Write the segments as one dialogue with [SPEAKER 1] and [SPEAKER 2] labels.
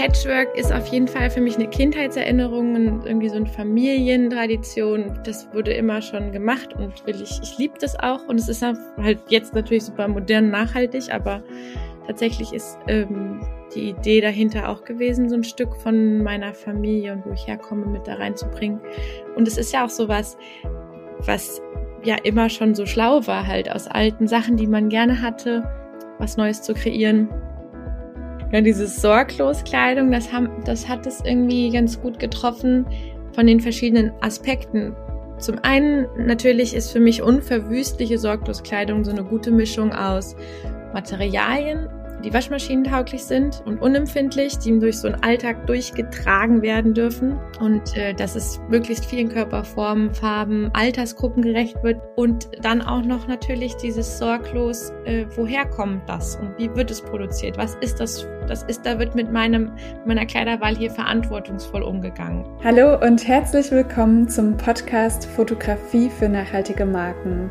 [SPEAKER 1] Patchwork ist auf jeden Fall für mich eine Kindheitserinnerung und irgendwie so eine Familientradition. Das wurde immer schon gemacht und will ich, ich liebe das auch. Und es ist halt jetzt natürlich super modern, nachhaltig, aber tatsächlich ist ähm, die Idee dahinter auch gewesen, so ein Stück von meiner Familie und wo ich herkomme, mit da reinzubringen. Und es ist ja auch so was, was ja immer schon so schlau war, halt aus alten Sachen, die man gerne hatte, was Neues zu kreieren. Ja, dieses Sorglos-Kleidung, das, das hat es irgendwie ganz gut getroffen von den verschiedenen Aspekten. Zum einen natürlich ist für mich unverwüstliche Sorglos-Kleidung so eine gute Mischung aus Materialien die waschmaschinentauglich sind und unempfindlich, die durch so einen Alltag durchgetragen werden dürfen und äh, dass es möglichst vielen Körperformen, Farben, Altersgruppen gerecht wird und dann auch noch natürlich dieses sorglos, äh, woher kommt das und wie wird es produziert? Was ist das? Das ist, da wird mit meinem, meiner Kleiderwahl hier verantwortungsvoll umgegangen.
[SPEAKER 2] Hallo und herzlich willkommen zum Podcast Fotografie für nachhaltige Marken.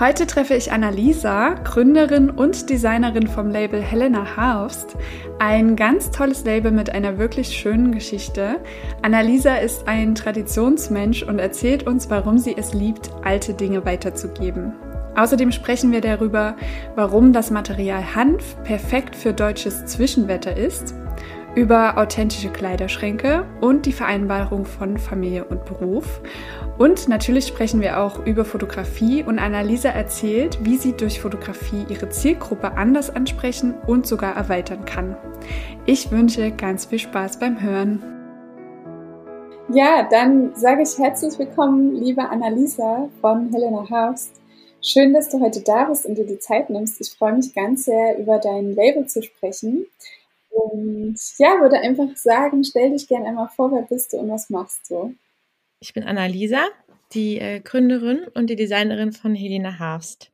[SPEAKER 2] Heute treffe ich Annalisa, Gründerin und Designerin vom Label Helena Harvst. Ein ganz tolles Label mit einer wirklich schönen Geschichte. Annalisa ist ein Traditionsmensch und erzählt uns, warum sie es liebt, alte Dinge weiterzugeben. Außerdem sprechen wir darüber, warum das Material Hanf perfekt für deutsches Zwischenwetter ist über authentische Kleiderschränke und die Vereinbarung von Familie und Beruf. Und natürlich sprechen wir auch über Fotografie und Annalisa erzählt, wie sie durch Fotografie ihre Zielgruppe anders ansprechen und sogar erweitern kann. Ich wünsche ganz viel Spaß beim Hören. Ja, dann sage ich herzlich willkommen, liebe Annalisa von Helena Haust. Schön, dass du heute da bist und dir die Zeit nimmst. Ich freue mich ganz sehr, über dein Label zu sprechen. Und ja, würde einfach sagen, stell dich gerne einmal vor, wer bist du und was machst du?
[SPEAKER 1] Ich bin Annalisa, die äh, Gründerin und die Designerin von Helena Harfst.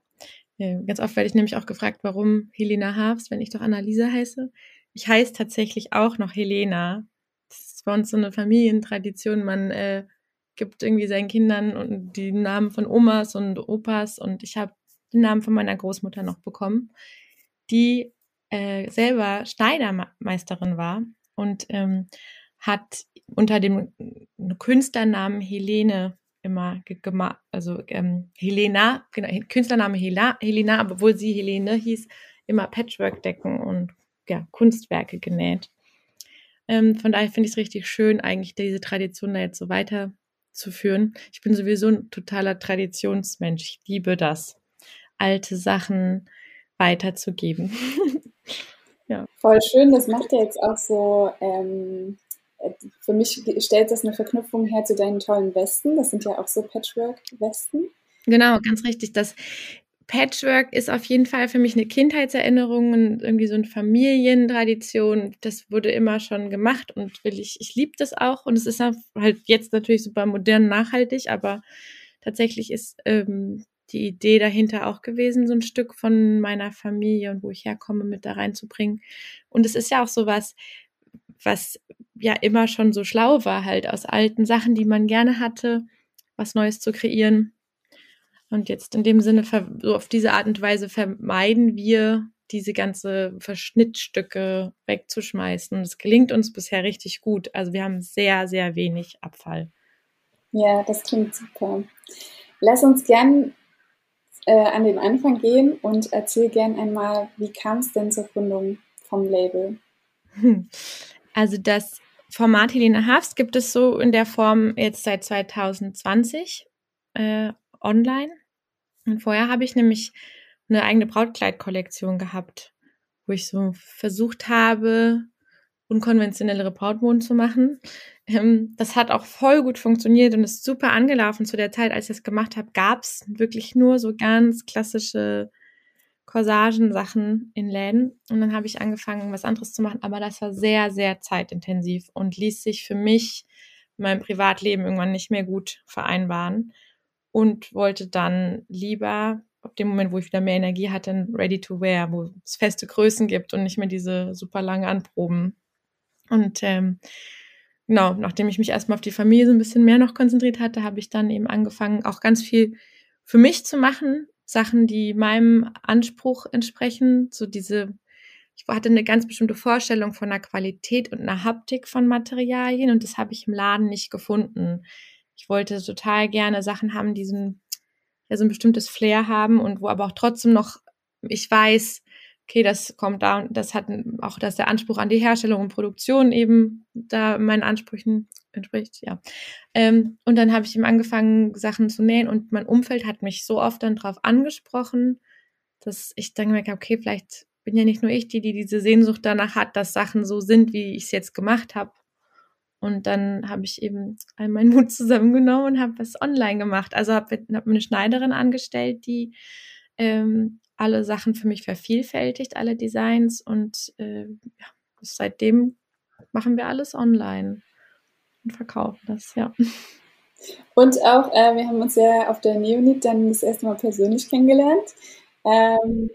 [SPEAKER 1] Äh, ganz oft werde ich nämlich auch gefragt, warum Helena Harfst, wenn ich doch Annalisa heiße. Ich heiße tatsächlich auch noch Helena. Das ist bei uns so eine Familientradition. Man äh, gibt irgendwie seinen Kindern und die Namen von Omas und Opas und ich habe den Namen von meiner Großmutter noch bekommen, die äh, selber Schneidermeisterin war und ähm, hat unter dem Künstlernamen Helene immer gemacht, also ähm, Helena, genau, Künstlername Hela, Helena, obwohl sie Helene hieß, immer Patchwork-Decken und ja, Kunstwerke genäht. Ähm, von daher finde ich es richtig schön, eigentlich diese Tradition da jetzt so weiterzuführen. Ich bin sowieso ein totaler Traditionsmensch. Ich liebe das, alte Sachen weiterzugeben.
[SPEAKER 2] ja. Voll schön, das macht ja jetzt auch so, ähm, für mich stellt das eine Verknüpfung her zu deinen tollen Westen. Das sind ja auch so Patchwork-Westen.
[SPEAKER 1] Genau, ganz richtig. Das Patchwork ist auf jeden Fall für mich eine Kindheitserinnerung und irgendwie so eine Familientradition. Das wurde immer schon gemacht und will ich, ich liebe das auch. Und es ist halt jetzt natürlich super modern, nachhaltig, aber tatsächlich ist ähm, die Idee dahinter auch gewesen, so ein Stück von meiner Familie und wo ich herkomme, mit da reinzubringen. Und es ist ja auch so was, ja immer schon so schlau war, halt aus alten Sachen, die man gerne hatte, was Neues zu kreieren. Und jetzt in dem Sinne, so auf diese Art und Weise vermeiden wir, diese ganze Verschnittstücke wegzuschmeißen. Es gelingt uns bisher richtig gut. Also wir haben sehr, sehr wenig Abfall.
[SPEAKER 2] Ja, das klingt super. Lass uns gern äh, an den Anfang gehen und erzähl gern einmal, wie kam es denn zur Gründung vom Label?
[SPEAKER 1] Also das Format Helene Hafs gibt es so in der Form jetzt seit 2020 äh, online. Und vorher habe ich nämlich eine eigene Brautkleidkollektion gehabt, wo ich so versucht habe, unkonventionellere Brautmoden zu machen. Ähm, das hat auch voll gut funktioniert und ist super angelaufen. Zu der Zeit, als ich das gemacht habe, gab es wirklich nur so ganz klassische Corsagen-Sachen in Läden. Und dann habe ich angefangen, was anderes zu machen. Aber das war sehr, sehr zeitintensiv und ließ sich für mich mein Privatleben irgendwann nicht mehr gut vereinbaren. Und wollte dann lieber, ab dem Moment, wo ich wieder mehr Energie hatte, ready to wear, wo es feste Größen gibt und nicht mehr diese super lange Anproben. Und ähm, genau, nachdem ich mich erstmal auf die Familie so ein bisschen mehr noch konzentriert hatte, habe ich dann eben angefangen, auch ganz viel für mich zu machen, Sachen, die meinem Anspruch entsprechen, so diese ich hatte eine ganz bestimmte Vorstellung von der Qualität und einer Haptik von Materialien und das habe ich im Laden nicht gefunden. Ich wollte total gerne Sachen haben, die so ein, ja, so ein bestimmtes Flair haben und wo aber auch trotzdem noch ich weiß, okay, das kommt da und das hat auch, dass der Anspruch an die Herstellung und Produktion eben da meinen Ansprüchen entspricht, ja. Ähm, und dann habe ich ihm angefangen, Sachen zu nähen und mein Umfeld hat mich so oft dann drauf angesprochen, dass ich dann gemerkt habe, okay, vielleicht bin ja nicht nur ich, die, die diese Sehnsucht danach hat, dass Sachen so sind, wie ich es jetzt gemacht habe. Und dann habe ich eben all meinen Mut zusammengenommen und habe was online gemacht. Also habe hab eine Schneiderin angestellt, die ähm, alle Sachen für mich vervielfältigt, alle Designs. Und äh, ja, seitdem machen wir alles online und verkaufen das, ja.
[SPEAKER 2] Und auch, äh, wir haben uns ja auf der Neonit dann das erste Mal persönlich kennengelernt. Ähm,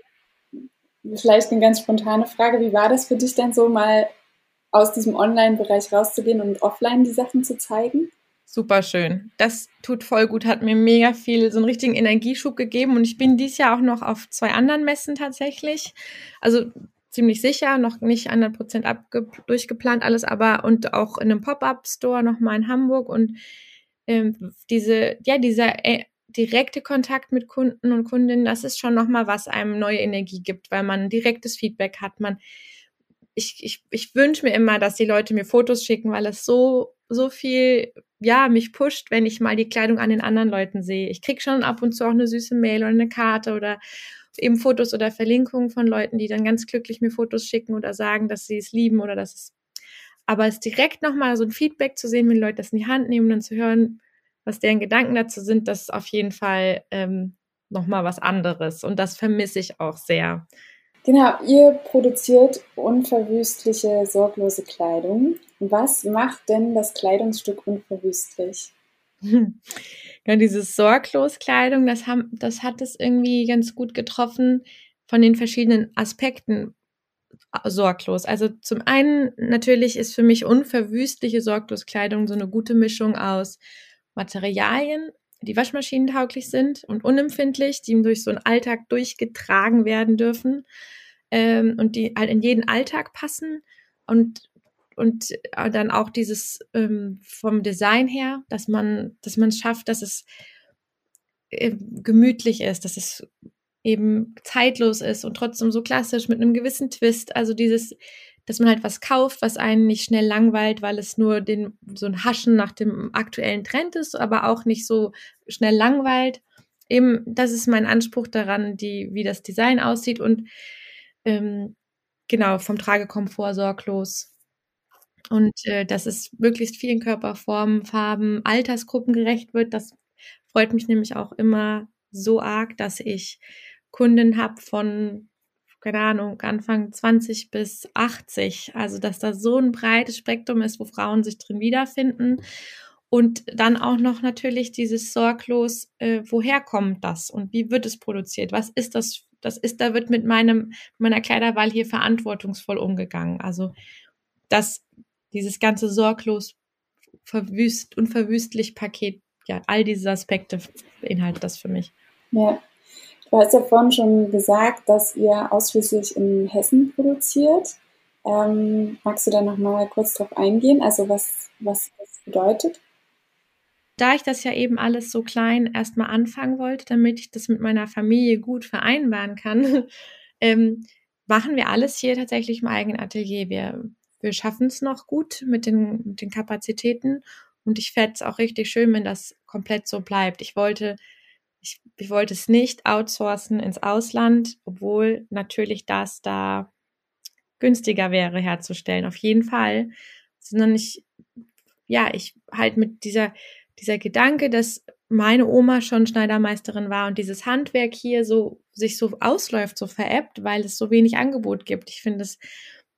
[SPEAKER 2] vielleicht eine ganz spontane Frage, wie war das für dich denn so mal aus diesem Online-Bereich rauszugehen und offline die Sachen zu zeigen?
[SPEAKER 1] Super schön. Das tut voll gut, hat mir mega viel, so einen richtigen Energieschub gegeben. Und ich bin dieses Jahr auch noch auf zwei anderen Messen tatsächlich. Also ziemlich sicher, noch nicht 100 Prozent durchgeplant alles, aber und auch in einem Pop-up-Store nochmal in Hamburg und ähm, diese, ja, dieser äh, direkte Kontakt mit Kunden und Kundinnen, das ist schon nochmal, was einem neue Energie gibt, weil man direktes Feedback hat. Man, ich, ich, ich wünsche mir immer, dass die Leute mir Fotos schicken, weil es so, so viel, ja, mich pusht, wenn ich mal die Kleidung an den anderen Leuten sehe. Ich krieg schon ab und zu auch eine süße Mail oder eine Karte oder eben Fotos oder Verlinkungen von Leuten, die dann ganz glücklich mir Fotos schicken oder sagen, dass sie es lieben oder dass es aber es direkt nochmal so ein Feedback zu sehen, wenn Leute das in die Hand nehmen und zu hören, was deren Gedanken dazu sind, das ist auf jeden Fall ähm, nochmal was anderes. Und das vermisse ich auch sehr.
[SPEAKER 2] Genau, ihr produziert unverwüstliche, sorglose Kleidung. Was macht denn das Kleidungsstück unverwüstlich?
[SPEAKER 1] Ja, dieses sorglos Kleidung, das, das hat es irgendwie ganz gut getroffen von den verschiedenen Aspekten sorglos. Also zum einen natürlich ist für mich unverwüstliche sorglos Kleidung so eine gute Mischung aus Materialien, die waschmaschinentauglich sind und unempfindlich, die durch so einen Alltag durchgetragen werden dürfen ähm, und die halt in jeden Alltag passen und und äh, dann auch dieses ähm, vom Design her, dass man dass man schafft, dass es äh, gemütlich ist, dass es eben zeitlos ist und trotzdem so klassisch mit einem gewissen Twist. Also dieses dass man halt was kauft, was einen nicht schnell langweilt, weil es nur den, so ein Haschen nach dem aktuellen Trend ist, aber auch nicht so schnell langweilt. Eben, das ist mein Anspruch daran, die, wie das Design aussieht und ähm, genau, vom Tragekomfort sorglos. Und äh, dass es möglichst vielen Körperformen, Farben, Altersgruppen gerecht wird. Das freut mich nämlich auch immer so arg, dass ich Kunden habe von keine Ahnung, Anfang 20 bis 80. Also, dass da so ein breites Spektrum ist, wo Frauen sich drin wiederfinden. Und dann auch noch natürlich dieses sorglos, äh, woher kommt das und wie wird es produziert? Was ist das? Das ist, da wird mit meinem, meiner Kleiderwahl hier verantwortungsvoll umgegangen. Also, dass dieses ganze sorglos, verwüst, unverwüstlich Paket, ja, all diese Aspekte beinhaltet das für mich.
[SPEAKER 2] Ja, Du hast ja vorhin schon gesagt, dass ihr ausschließlich in Hessen produziert. Ähm, magst du da nochmal kurz drauf eingehen? Also was, was das bedeutet?
[SPEAKER 1] Da ich das ja eben alles so klein erstmal anfangen wollte, damit ich das mit meiner Familie gut vereinbaren kann, ähm, machen wir alles hier tatsächlich im eigenen Atelier. Wir, wir schaffen es noch gut mit den, mit den Kapazitäten und ich fände es auch richtig schön, wenn das komplett so bleibt. Ich wollte ich, ich wollte es nicht outsourcen ins Ausland, obwohl natürlich das da günstiger wäre herzustellen, auf jeden Fall, sondern ich, ja, ich halt mit dieser, dieser Gedanke, dass meine Oma schon Schneidermeisterin war und dieses Handwerk hier so sich so ausläuft, so veräppt, weil es so wenig Angebot gibt. Ich finde es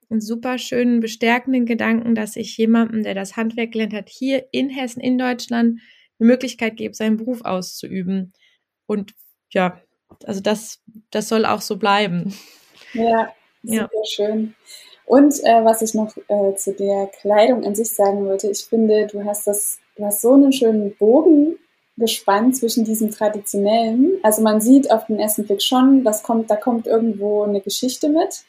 [SPEAKER 1] einen super schönen, bestärkenden Gedanken, dass ich jemandem, der das Handwerk gelernt hat, hier in Hessen, in Deutschland, eine Möglichkeit gebe, seinen Beruf auszuüben. Und ja, also das, das soll auch so bleiben.
[SPEAKER 2] Ja, super ja. schön. Und äh, was ich noch äh, zu der Kleidung an sich sagen wollte, ich finde, du hast das, du hast so einen schönen Bogen gespannt zwischen diesem traditionellen. Also man sieht auf den ersten Blick schon, das kommt, da kommt irgendwo eine Geschichte mit.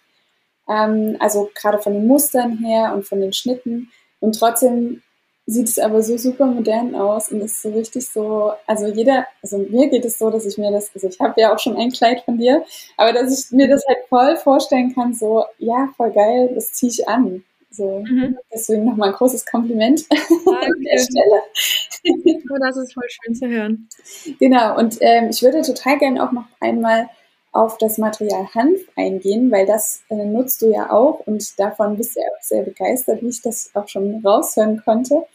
[SPEAKER 2] Ähm, also gerade von den Mustern her und von den Schnitten. Und trotzdem sieht es aber so super modern aus und ist so richtig so, also jeder, also mir geht es so, dass ich mir das, also ich habe ja auch schon ein Kleid von dir, aber dass ich mir das halt voll vorstellen kann, so, ja, voll geil, das ziehe ich an. So, mhm. deswegen nochmal ein großes Kompliment Danke. an der Stelle.
[SPEAKER 1] Oh, das ist voll schön zu hören.
[SPEAKER 2] Genau, und ähm, ich würde total gerne auch noch einmal auf das Material Hanf eingehen, weil das äh, nutzt du ja auch und davon bist du ja auch sehr begeistert, wie ich das auch schon raushören konnte.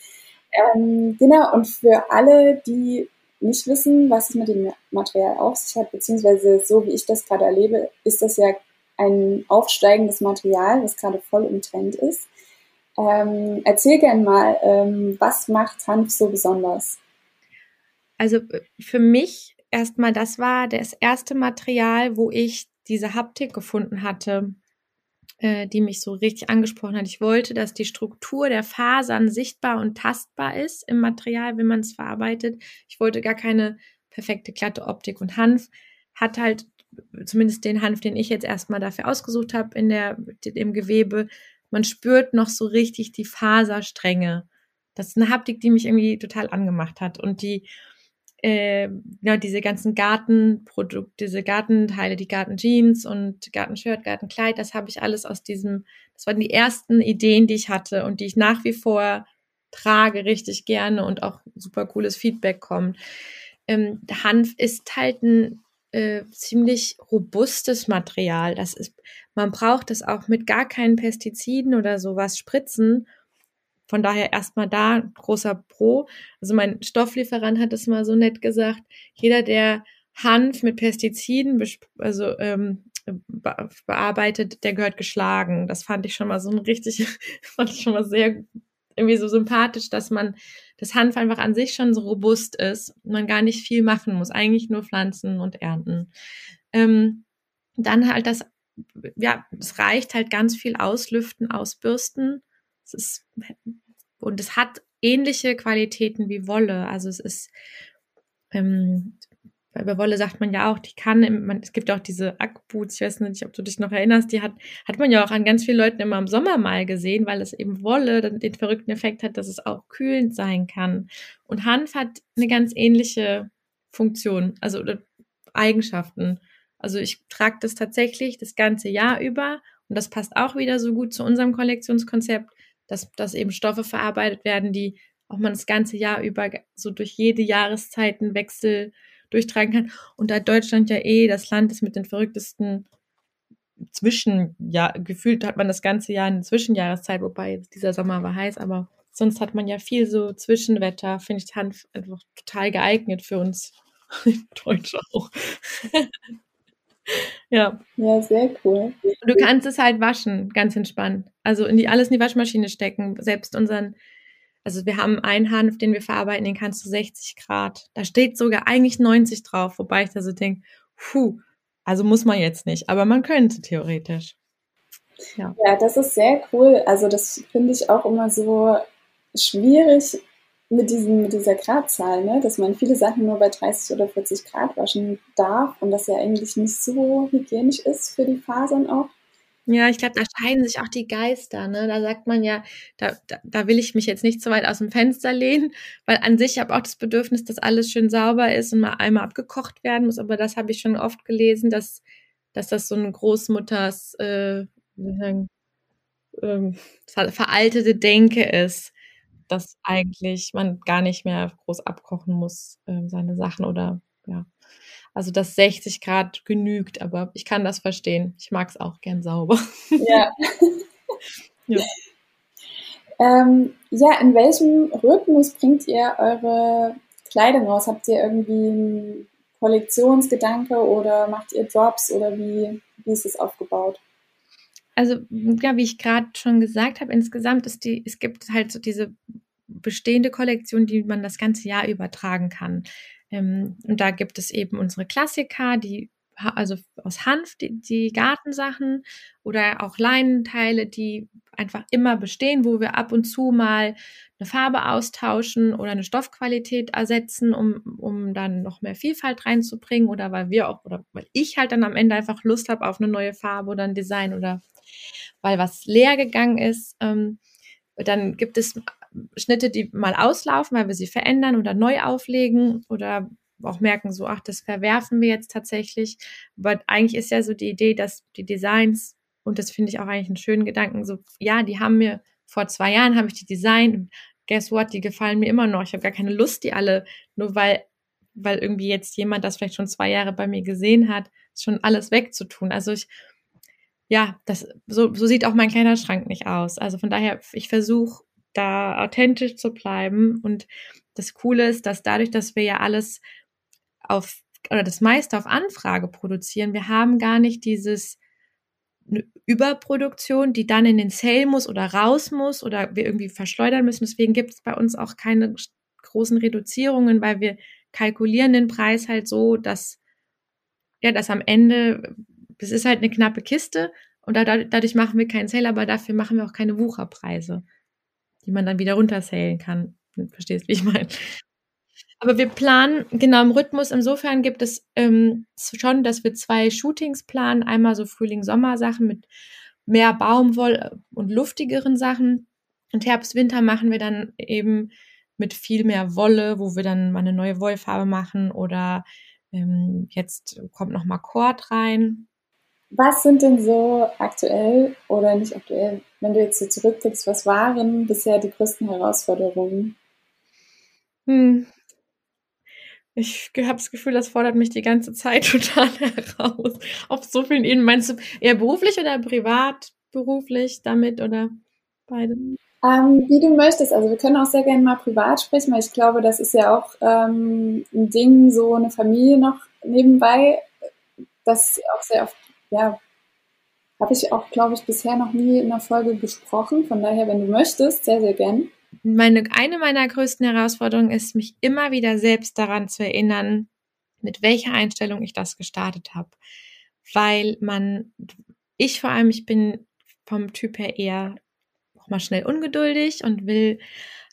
[SPEAKER 2] Ähm, genau, und für alle, die nicht wissen, was es mit dem Material auf sich hat, beziehungsweise so wie ich das gerade erlebe, ist das ja ein aufsteigendes Material, was gerade voll im Trend ist. Ähm, erzähl gerne mal, ähm, was macht Hanf so besonders?
[SPEAKER 1] Also für mich erstmal, das war das erste Material, wo ich diese Haptik gefunden hatte, äh, die mich so richtig angesprochen hat. Ich wollte, dass die Struktur der Fasern sichtbar und tastbar ist im Material, wenn man es verarbeitet. Ich wollte gar keine perfekte glatte Optik und Hanf hat halt zumindest den Hanf, den ich jetzt erstmal dafür ausgesucht habe in der im Gewebe, man spürt noch so richtig die Faserstränge. Das ist eine Haptik, die mich irgendwie total angemacht hat und die äh, ja, diese ganzen Gartenprodukte, diese Gartenteile, die Gartenjeans und Gartenshirt, Gartenkleid, das habe ich alles aus diesem, das waren die ersten Ideen, die ich hatte und die ich nach wie vor trage richtig gerne und auch super cooles Feedback kommt. Ähm, Hanf ist halt ein äh, ziemlich robustes Material. Das ist, man braucht es auch mit gar keinen Pestiziden oder sowas spritzen, von daher erstmal da großer Pro. Also mein Stofflieferant hat es mal so nett gesagt, jeder, der Hanf mit Pestiziden also ähm, bearbeitet, der gehört geschlagen. Das fand ich schon mal so ein richtig, fand ich schon mal sehr irgendwie so sympathisch, dass man das Hanf einfach an sich schon so robust ist man gar nicht viel machen muss, eigentlich nur pflanzen und ernten. Ähm, dann halt das, ja, es reicht halt ganz viel auslüften, ausbürsten. Es ist und es hat ähnliche Qualitäten wie Wolle. Also es ist, ähm, bei Wolle sagt man ja auch, die kann, man, es gibt auch diese Ackboots, ich weiß nicht, ob du dich noch erinnerst, die hat, hat man ja auch an ganz vielen Leuten immer im Sommer mal gesehen, weil es eben Wolle den, den verrückten Effekt hat, dass es auch kühlend sein kann. Und Hanf hat eine ganz ähnliche Funktion, also Eigenschaften. Also ich trage das tatsächlich das ganze Jahr über und das passt auch wieder so gut zu unserem Kollektionskonzept dass, dass eben Stoffe verarbeitet werden, die auch man das ganze Jahr über so durch jede Jahreszeitenwechsel durchtragen kann. Und da Deutschland ja eh das Land ist mit den verrücktesten Zwischen, ja, gefühlt hat man das ganze Jahr eine Zwischenjahreszeit, wobei dieser Sommer war heiß, aber sonst hat man ja viel so Zwischenwetter, finde ich Hanf einfach total geeignet für uns Deutsche auch. Ja.
[SPEAKER 2] Ja, sehr cool.
[SPEAKER 1] Und du kannst es halt waschen, ganz entspannt. Also in die, alles in die Waschmaschine stecken. Selbst unseren, also wir haben einen Hanf, den wir verarbeiten, den kannst du 60 Grad. Da steht sogar eigentlich 90 drauf, wobei ich da so denke, puh, also muss man jetzt nicht, aber man könnte theoretisch.
[SPEAKER 2] Ja. ja, das ist sehr cool. Also das finde ich auch immer so schwierig, mit, diesem, mit dieser Gradzahl, ne? dass man viele Sachen nur bei 30 oder 40 Grad waschen darf und das ja eigentlich nicht so hygienisch ist für die Fasern auch.
[SPEAKER 1] Ja, ich glaube, da scheiden sich auch die Geister. Ne? Da sagt man ja, da, da, da will ich mich jetzt nicht so weit aus dem Fenster lehnen, weil an sich habe auch das Bedürfnis, dass alles schön sauber ist und mal einmal abgekocht werden muss. Aber das habe ich schon oft gelesen, dass, dass das so eine Großmutters äh, sagen, ähm, veraltete Denke ist dass eigentlich man gar nicht mehr groß abkochen muss, äh, seine Sachen oder ja. Also dass 60 Grad genügt, aber ich kann das verstehen. Ich mag es auch gern sauber.
[SPEAKER 2] Ja. ja. Ähm, ja, in welchem Rhythmus bringt ihr eure Kleidung aus? Habt ihr irgendwie einen Kollektionsgedanke oder macht ihr Drops oder wie, wie ist es aufgebaut?
[SPEAKER 1] Also, ja, wie ich gerade schon gesagt habe, insgesamt ist die, es gibt halt so diese bestehende Kollektion, die man das ganze Jahr übertragen kann. Ähm, und da gibt es eben unsere Klassiker, die also aus Hanf, die, die Gartensachen oder auch Leinenteile, die einfach immer bestehen, wo wir ab und zu mal eine Farbe austauschen oder eine Stoffqualität ersetzen, um, um dann noch mehr Vielfalt reinzubringen oder weil wir auch oder weil ich halt dann am Ende einfach Lust habe auf eine neue Farbe oder ein Design oder weil was leer gegangen ist. Ähm, dann gibt es Schnitte, die mal auslaufen, weil wir sie verändern oder neu auflegen oder auch merken, so, ach, das verwerfen wir jetzt tatsächlich. Aber eigentlich ist ja so die Idee, dass die Designs, und das finde ich auch eigentlich einen schönen Gedanken, so, ja, die haben mir, vor zwei Jahren habe ich die Design guess what, die gefallen mir immer noch. Ich habe gar keine Lust, die alle, nur weil, weil irgendwie jetzt jemand das vielleicht schon zwei Jahre bei mir gesehen hat, schon alles wegzutun. Also ich, ja, das, so, so sieht auch mein kleiner Schrank nicht aus. Also von daher, ich versuche da authentisch zu bleiben und das Coole ist, dass dadurch, dass wir ja alles auf oder das meiste auf Anfrage produzieren. Wir haben gar nicht dieses Überproduktion, die dann in den Sale muss oder raus muss oder wir irgendwie verschleudern müssen. Deswegen gibt es bei uns auch keine großen Reduzierungen, weil wir kalkulieren den Preis halt so, dass ja, dass am Ende, das ist halt eine knappe Kiste und dadurch machen wir keinen Sale, aber dafür machen wir auch keine Wucherpreise, die man dann wieder runtersalen kann. Verstehst, wie ich meine? Aber wir planen genau im Rhythmus. Insofern gibt es ähm, schon, dass wir zwei Shootings planen. Einmal so Frühling-Sommer-Sachen mit mehr Baumwoll und luftigeren Sachen. Und Herbst-Winter machen wir dann eben mit viel mehr Wolle, wo wir dann mal eine neue Wollfarbe machen oder ähm, jetzt kommt noch mal Kord rein.
[SPEAKER 2] Was sind denn so aktuell oder nicht aktuell, wenn du jetzt so zurückblickst, was waren bisher die größten Herausforderungen?
[SPEAKER 1] Hm, ich habe das Gefühl, das fordert mich die ganze Zeit total heraus. Auf so vielen Ebenen. Meinst du eher beruflich oder privat, beruflich damit oder beide?
[SPEAKER 2] Ähm, wie du möchtest. Also wir können auch sehr gerne mal privat sprechen, weil ich glaube, das ist ja auch ähm, ein Ding, so eine Familie noch nebenbei. Das auch sehr oft, ja, habe ich auch, glaube ich, bisher noch nie in einer Folge besprochen. Von daher, wenn du möchtest, sehr, sehr gern
[SPEAKER 1] meine, eine meiner größten Herausforderungen ist, mich immer wieder selbst daran zu erinnern, mit welcher Einstellung ich das gestartet habe. Weil man, ich vor allem, ich bin vom Typ her eher auch mal schnell ungeduldig und will,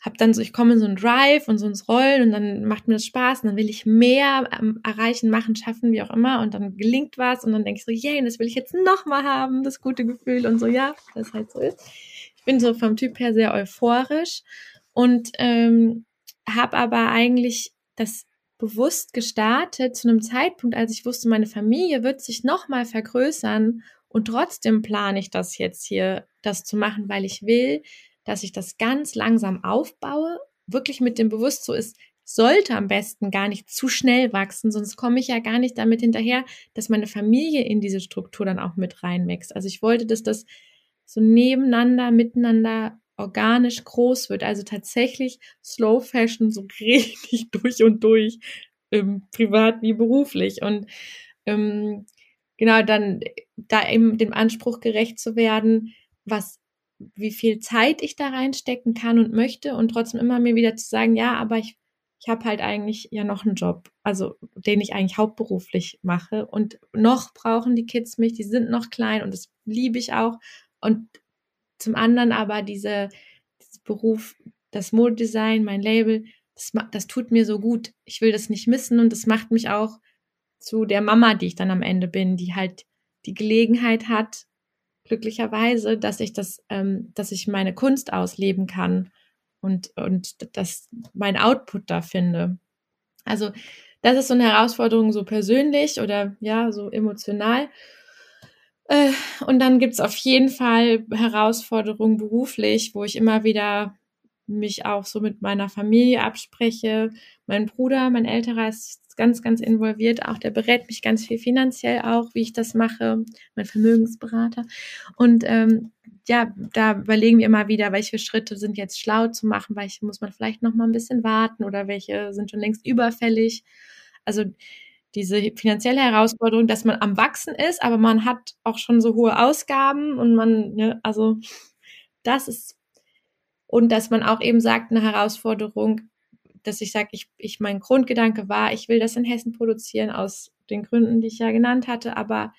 [SPEAKER 1] hab dann so, ich komme in so einen Drive und so ins Rollen und dann macht mir das Spaß und dann will ich mehr ähm, erreichen, machen, schaffen, wie auch immer und dann gelingt was und dann denke ich so, yay, das will ich jetzt nochmal haben, das gute Gefühl und so, ja, das halt so ist. Ich bin so vom Typ her sehr euphorisch und ähm, habe aber eigentlich das bewusst gestartet zu einem Zeitpunkt, als ich wusste, meine Familie wird sich nochmal vergrößern und trotzdem plane ich das jetzt hier, das zu machen, weil ich will, dass ich das ganz langsam aufbaue, wirklich mit dem Bewusst so ist, sollte am besten gar nicht zu schnell wachsen, sonst komme ich ja gar nicht damit hinterher, dass meine Familie in diese Struktur dann auch mit reinwächst. Also ich wollte, dass das so nebeneinander, miteinander organisch groß wird. Also tatsächlich Slow Fashion so richtig durch und durch, ähm, privat wie beruflich. Und ähm, genau dann da eben dem Anspruch gerecht zu werden, was wie viel Zeit ich da reinstecken kann und möchte und trotzdem immer mir wieder zu sagen, ja, aber ich ich habe halt eigentlich ja noch einen Job, also den ich eigentlich hauptberuflich mache und noch brauchen die Kids mich, die sind noch klein und das liebe ich auch und zum anderen aber diese, dieses Beruf, das Modedesign, mein Label, das, das tut mir so gut. Ich will das nicht missen und das macht mich auch zu der Mama, die ich dann am Ende bin, die halt die Gelegenheit hat, glücklicherweise, dass ich das, ähm, dass ich meine Kunst ausleben kann und, und dass mein Output da finde. Also, das ist so eine Herausforderung so persönlich oder ja, so emotional. Äh, und dann gibt's auf jeden Fall Herausforderungen beruflich, wo ich immer wieder mich auch so mit meiner Familie abspreche. Mein Bruder, mein älterer, ist ganz, ganz involviert. Auch der berät mich ganz viel finanziell auch, wie ich das mache. Mein Vermögensberater. Und ähm, ja, da überlegen wir immer wieder, welche Schritte sind jetzt schlau zu machen, welche muss man vielleicht noch mal ein bisschen warten oder welche sind schon längst überfällig. Also diese finanzielle Herausforderung, dass man am Wachsen ist, aber man hat auch schon so hohe Ausgaben und man, ne, also das ist und dass man auch eben sagt, eine Herausforderung, dass ich sage, ich, ich, mein Grundgedanke war, ich will das in Hessen produzieren aus den Gründen, die ich ja genannt hatte, aber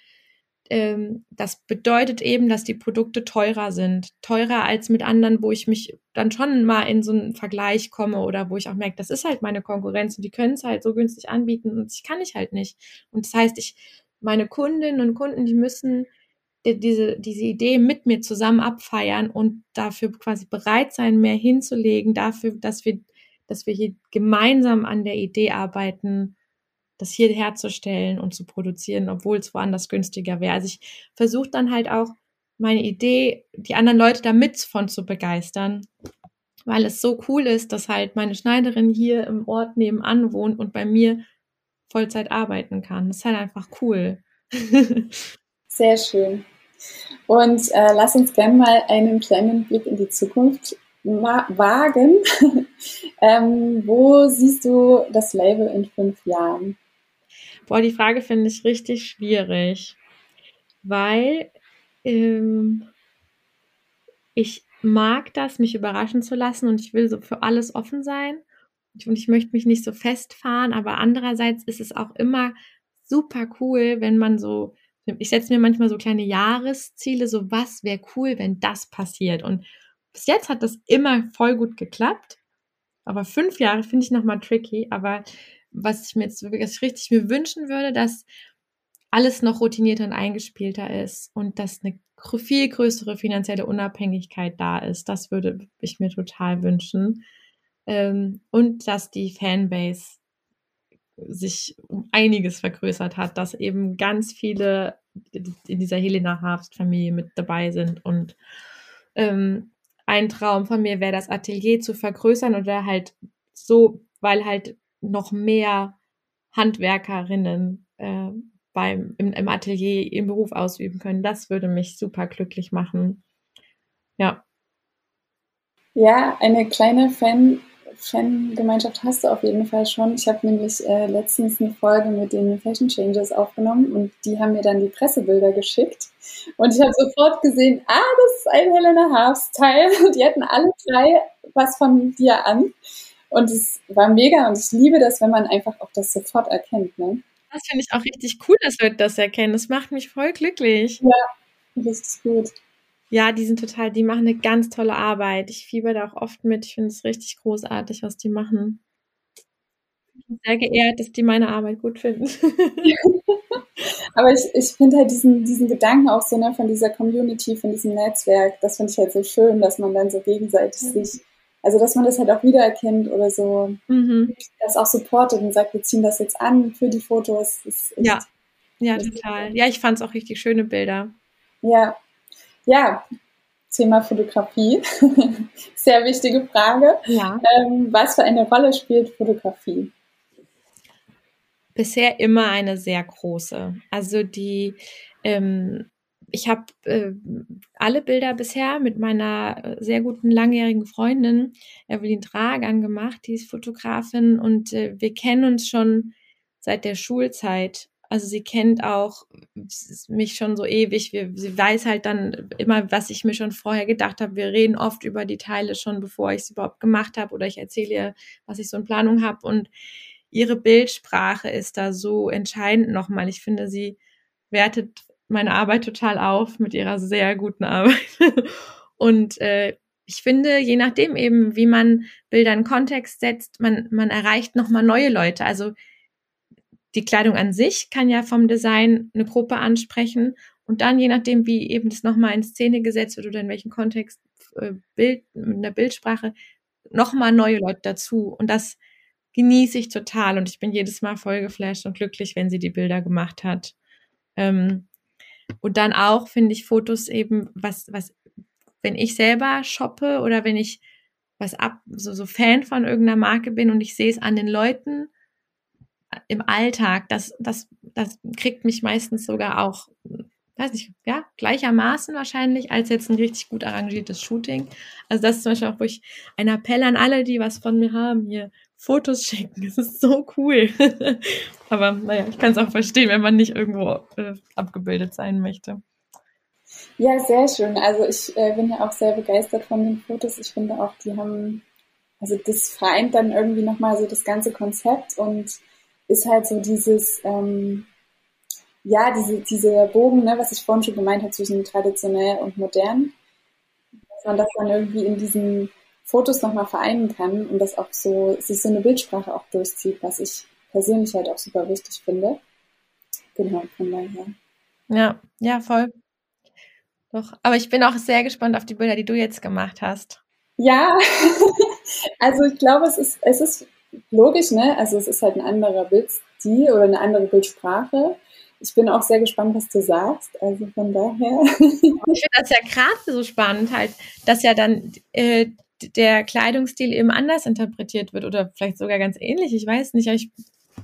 [SPEAKER 1] ähm, das bedeutet eben, dass die Produkte teurer sind. Teurer als mit anderen, wo ich mich dann schon mal in so einen Vergleich komme oder wo ich auch merke, das ist halt meine Konkurrenz und die können es halt so günstig anbieten und ich kann ich halt nicht. Und das heißt, ich, meine Kundinnen und Kunden, die müssen diese, diese Idee mit mir zusammen abfeiern und dafür quasi bereit sein, mehr hinzulegen, dafür, dass wir, dass wir hier gemeinsam an der Idee arbeiten, das hier herzustellen und zu produzieren, obwohl es woanders günstiger wäre. Also ich versuche dann halt auch meine Idee, die anderen Leute da mit von zu begeistern, weil es so cool ist, dass halt meine Schneiderin hier im Ort nebenan wohnt und bei mir Vollzeit arbeiten kann. Das ist halt einfach cool.
[SPEAKER 2] Sehr schön. Und äh, lass uns gerne mal einen kleinen Blick in die Zukunft wagen. ähm, wo siehst du das Label in fünf Jahren?
[SPEAKER 1] Boah, die Frage finde ich richtig schwierig, weil ähm, ich mag das, mich überraschen zu lassen und ich will so für alles offen sein und ich möchte mich nicht so festfahren, aber andererseits ist es auch immer super cool, wenn man so, ich setze mir manchmal so kleine Jahresziele, so was wäre cool, wenn das passiert und bis jetzt hat das immer voll gut geklappt, aber fünf Jahre finde ich nochmal tricky, aber was ich mir jetzt wirklich richtig mir wünschen würde, dass alles noch routinierter und eingespielter ist und dass eine viel größere finanzielle Unabhängigkeit da ist. Das würde ich mir total wünschen. Ähm, und dass die Fanbase sich um einiges vergrößert hat, dass eben ganz viele in dieser Helena Harfst Familie mit dabei sind und ähm, ein Traum von mir wäre, das Atelier zu vergrößern oder halt so, weil halt noch mehr Handwerkerinnen äh, beim, im, im Atelier im Beruf ausüben können. Das würde mich super glücklich machen. Ja.
[SPEAKER 2] Ja, eine kleine Fan, Fangemeinschaft hast du auf jeden Fall schon. Ich habe nämlich äh, letztens eine Folge mit den Fashion Changers aufgenommen und die haben mir dann die Pressebilder geschickt. Und ich habe sofort gesehen, ah, das ist ein Helena Harfs Teil. Die hatten alle drei was von dir an. Und es war mega und ich liebe das, wenn man einfach auch das sofort erkennt. Ne?
[SPEAKER 1] Das finde ich auch richtig cool, dass Leute das erkennen. Das macht mich voll glücklich.
[SPEAKER 2] Ja, richtig gut.
[SPEAKER 1] Ja, die sind total, die machen eine ganz tolle Arbeit. Ich fieber da auch oft mit. Ich finde es richtig großartig, was die machen. Ich bin sehr geehrt, dass die meine Arbeit gut finden.
[SPEAKER 2] Aber ich, ich finde halt diesen, diesen Gedanken auch so ne, von dieser Community, von diesem Netzwerk, das finde ich halt so schön, dass man dann so gegenseitig ja. sich also, dass man das halt auch wiedererkennt oder so, mhm. das auch supportet und sagt, wir ziehen das jetzt an für die Fotos.
[SPEAKER 1] ja, ja, total. Ja, ich fand es auch richtig schöne Bilder.
[SPEAKER 2] Ja, ja, Thema Fotografie. Sehr wichtige Frage. Ja. Ähm, was für eine Rolle spielt Fotografie?
[SPEAKER 1] Bisher immer eine sehr große. Also die ähm, ich habe äh, alle Bilder bisher mit meiner äh, sehr guten langjährigen Freundin Evelyn Dragan gemacht, die ist Fotografin und äh, wir kennen uns schon seit der Schulzeit. Also sie kennt auch mich schon so ewig. Wir, sie weiß halt dann immer, was ich mir schon vorher gedacht habe. Wir reden oft über die Teile schon, bevor ich es überhaupt gemacht habe oder ich erzähle ihr, was ich so in Planung habe. Und ihre Bildsprache ist da so entscheidend nochmal. Ich finde, sie wertet meine Arbeit total auf mit ihrer sehr guten Arbeit. Und äh, ich finde, je nachdem eben, wie man Bilder in Kontext setzt, man, man erreicht nochmal neue Leute. Also die Kleidung an sich kann ja vom Design eine Gruppe ansprechen und dann, je nachdem, wie eben das nochmal in Szene gesetzt wird oder in welchem Kontext, äh, Bild, mit der Bildsprache, nochmal neue Leute dazu. Und das genieße ich total und ich bin jedes Mal voll geflasht und glücklich, wenn sie die Bilder gemacht hat. Ähm, und dann auch finde ich Fotos eben, was, was, wenn ich selber shoppe oder wenn ich was ab, so, so Fan von irgendeiner Marke bin und ich sehe es an den Leuten im Alltag, das, das, das kriegt mich meistens sogar auch, weiß nicht, ja, gleichermaßen wahrscheinlich als jetzt ein richtig gut arrangiertes Shooting. Also das ist zum Beispiel auch, wo ich ein Appell an alle, die was von mir haben, hier Fotos schicken. Das ist so cool. Aber naja, ich kann es auch verstehen, wenn man nicht irgendwo äh, abgebildet sein möchte.
[SPEAKER 2] Ja, sehr schön. Also ich äh, bin ja auch sehr begeistert von den Fotos. Ich finde auch, die haben, also das vereint dann irgendwie nochmal so das ganze Konzept und ist halt so dieses, ähm, ja, diese, dieser Bogen, ne, was ich vorhin schon gemeint habe, zwischen traditionell und modern, dass man das dann irgendwie in diesen Fotos nochmal vereinen kann und das auch so, sich so eine Bildsprache auch durchzieht, was ich persönlich halt auch super wichtig finde. Genau, von daher.
[SPEAKER 1] Ja, ja, voll. Doch, aber ich bin auch sehr gespannt auf die Bilder, die du jetzt gemacht hast.
[SPEAKER 2] Ja, also ich glaube, es ist, es ist logisch, ne? Also es ist halt ein anderer Bildstil oder eine andere Bildsprache ich bin auch sehr gespannt, was du sagst. Also von daher.
[SPEAKER 1] ich finde das ja gerade so spannend, halt, dass ja dann äh, der Kleidungsstil eben anders interpretiert wird oder vielleicht sogar ganz ähnlich. Ich weiß nicht, ich,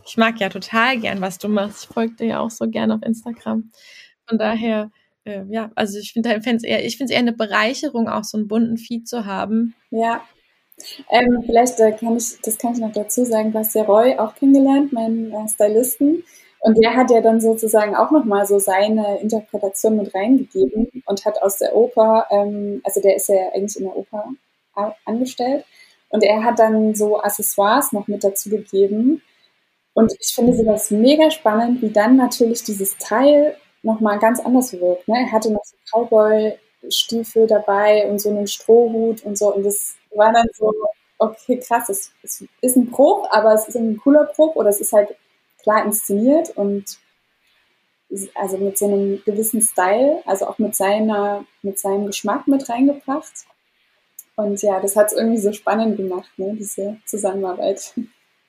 [SPEAKER 1] ich mag ja total gern, was du machst. Ich folge dir ja auch so gern auf Instagram. Von daher, äh, ja, also ich finde es eher, ich finde es eher eine Bereicherung, auch so einen bunten Feed zu haben.
[SPEAKER 2] Ja. Ähm, vielleicht äh, kann ich, das kann ich noch dazu sagen, hast ja Roy auch kennengelernt, meinen äh, Stylisten. Und der hat ja dann sozusagen auch nochmal so seine Interpretation mit reingegeben und hat aus der Oper, ähm, also der ist ja eigentlich in der Oper angestellt, und er hat dann so Accessoires noch mit dazu gegeben. Und ich finde sowas mega spannend, wie dann natürlich dieses Teil nochmal ganz anders wirkt. Ne? Er hatte noch so Cowboy-Stiefel dabei und so einen Strohhut und so. Und das war dann so, okay, krass, es, es ist ein Bruch, aber es ist ein cooler Bruch oder es ist halt klar inszeniert und also mit so einem gewissen Style, also auch mit seiner, mit seinem Geschmack mit reingebracht. Und ja, das hat es irgendwie so spannend gemacht, ne, diese Zusammenarbeit.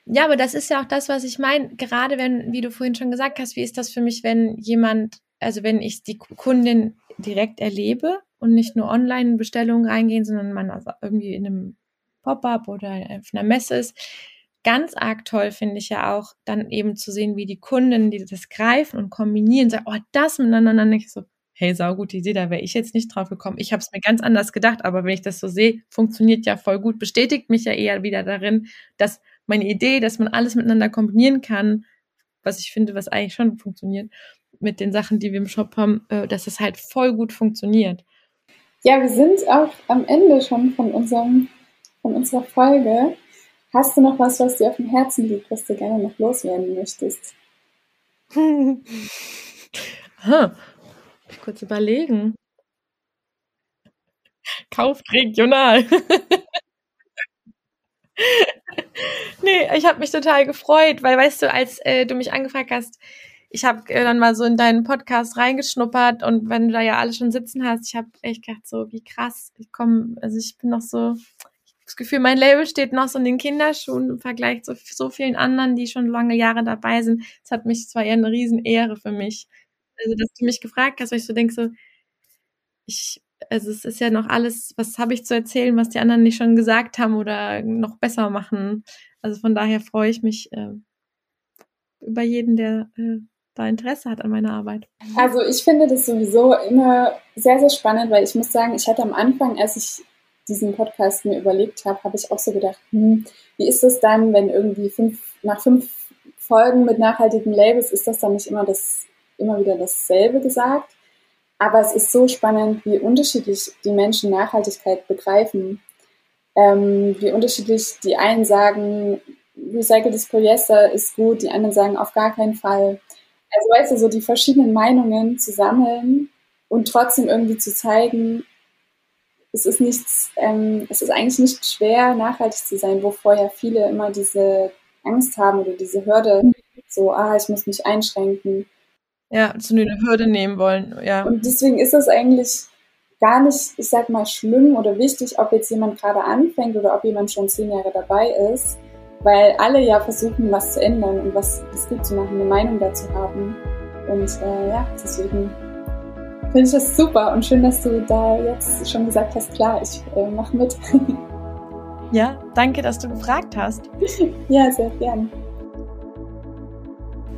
[SPEAKER 1] Ja, aber das ist ja auch das, was ich meine. Gerade wenn, wie du vorhin schon gesagt hast, wie ist das für mich, wenn jemand, also wenn ich die Kundin direkt erlebe und nicht nur online in Bestellungen reingehen, sondern man also irgendwie in einem Pop-up oder auf einer Messe ist, ganz arg toll finde ich ja auch, dann eben zu sehen, wie die Kunden, die das greifen und kombinieren, sagen, oh, das miteinander nicht so, hey, saugute Idee, da wäre ich jetzt nicht drauf gekommen. Ich habe es mir ganz anders gedacht, aber wenn ich das so sehe, funktioniert ja voll gut, bestätigt mich ja eher wieder darin, dass meine Idee, dass man alles miteinander kombinieren kann, was ich finde, was eigentlich schon funktioniert, mit den Sachen, die wir im Shop haben, äh, dass es halt voll gut funktioniert.
[SPEAKER 2] Ja, wir sind auch am Ende schon von unserem, von unserer Folge. Hast du noch was, was dir auf dem Herzen liegt, was du gerne noch loswerden möchtest?
[SPEAKER 1] hm. Ich kurz überlegen. Kauft regional. nee, ich habe mich total gefreut, weil weißt du, als äh, du mich angefragt hast, ich habe äh, dann mal so in deinen Podcast reingeschnuppert und wenn du da ja alle schon sitzen hast, ich habe echt gedacht so, wie krass, ich komme, also ich bin noch so, das Gefühl, mein Label steht noch so in den Kinderschuhen im Vergleich zu so vielen anderen, die schon lange Jahre dabei sind. Es hat mich zwar eher eine Riesenehre für mich. Also, dass du mich gefragt hast, weil ich so denke, so, ich, also es ist ja noch alles, was habe ich zu erzählen, was die anderen nicht schon gesagt haben oder noch besser machen. Also von daher freue ich mich äh, über jeden, der äh, da Interesse hat an meiner Arbeit.
[SPEAKER 2] Also ich finde das sowieso immer sehr, sehr spannend, weil ich muss sagen, ich hatte am Anfang, als ich diesen Podcast mir überlegt habe, habe ich auch so gedacht, hm, wie ist das dann, wenn irgendwie fünf, nach fünf Folgen mit nachhaltigen Labels ist das dann nicht immer das, immer wieder dasselbe gesagt. Aber es ist so spannend, wie unterschiedlich die Menschen Nachhaltigkeit begreifen. Ähm, wie unterschiedlich die einen sagen, recyceltes Polyester ist gut, die anderen sagen auf gar keinen Fall. Also weißt du, so die verschiedenen Meinungen zu sammeln und trotzdem irgendwie zu zeigen, es ist nichts, ähm, es ist eigentlich nicht schwer, nachhaltig zu sein, wo vorher viele immer diese Angst haben oder diese Hürde, so, ah, ich muss mich einschränken.
[SPEAKER 1] Ja, so eine Hürde nehmen wollen, ja.
[SPEAKER 2] Und deswegen ist es eigentlich gar nicht, ich sag mal, schlimm oder wichtig, ob jetzt jemand gerade anfängt oder ob jemand schon zehn Jahre dabei ist, weil alle ja versuchen, was zu ändern und was es gut zu machen, eine Meinung dazu haben. Und äh, ja, deswegen finde ich das super und schön, dass du da jetzt schon gesagt hast, klar, ich äh, mache mit.
[SPEAKER 1] ja, danke, dass du gefragt hast.
[SPEAKER 2] ja, sehr gern.